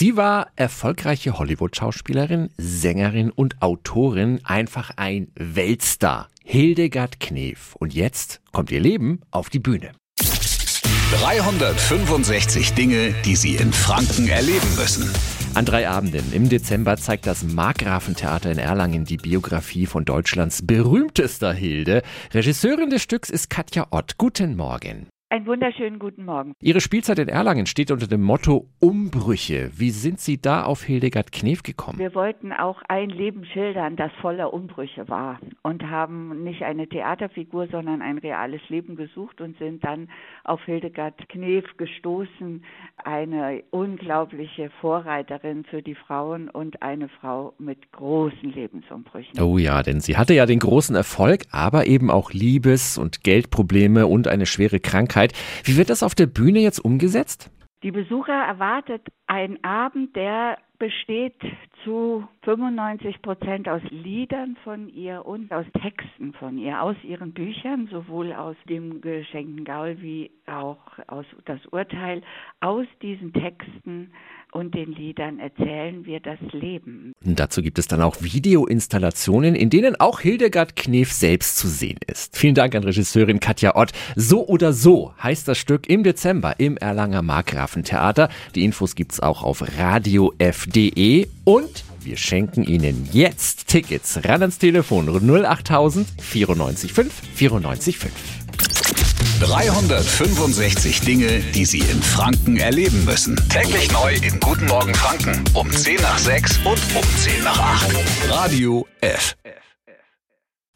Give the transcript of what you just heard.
Sie war erfolgreiche Hollywood-Schauspielerin, Sängerin und Autorin, einfach ein Weltstar. Hildegard Knef. Und jetzt kommt ihr Leben auf die Bühne. 365 Dinge, die Sie in Franken erleben müssen. An drei Abenden im Dezember zeigt das Markgrafentheater in Erlangen die Biografie von Deutschlands berühmtester Hilde. Regisseurin des Stücks ist Katja Ott. Guten Morgen. Einen wunderschönen guten Morgen. Ihre Spielzeit in Erlangen steht unter dem Motto Umbrüche. Wie sind Sie da auf Hildegard Knef gekommen? Wir wollten auch ein Leben schildern, das voller Umbrüche war und haben nicht eine Theaterfigur, sondern ein reales Leben gesucht und sind dann auf Hildegard Knef gestoßen, eine unglaubliche Vorreiterin für die Frauen und eine Frau mit großen Lebensumbrüchen. Oh ja, denn sie hatte ja den großen Erfolg, aber eben auch Liebes- und Geldprobleme und eine schwere Krankheit. Öffentlichkeit. Wie wird das auf der Bühne jetzt umgesetzt? Die Besucher erwartet ein Abend, der besteht zu 95 Prozent aus Liedern von ihr und aus Texten von ihr, aus ihren Büchern, sowohl aus dem geschenkten Gaul wie auch aus das Urteil. Aus diesen Texten und den Liedern erzählen wir das Leben. Dazu gibt es dann auch Videoinstallationen, in denen auch Hildegard Knef selbst zu sehen ist. Vielen Dank an Regisseurin Katja Ott. So oder so heißt das Stück im Dezember im Erlanger Markgrafentheater. Die Infos gibt's auch auf radiof.de und wir schenken Ihnen jetzt Tickets. Ran ans Telefon 08000 94 5 94 5. 365 Dinge, die Sie in Franken erleben müssen. Täglich neu in Guten Morgen Franken um 10 nach 6 und um 10 nach 8. Radio F.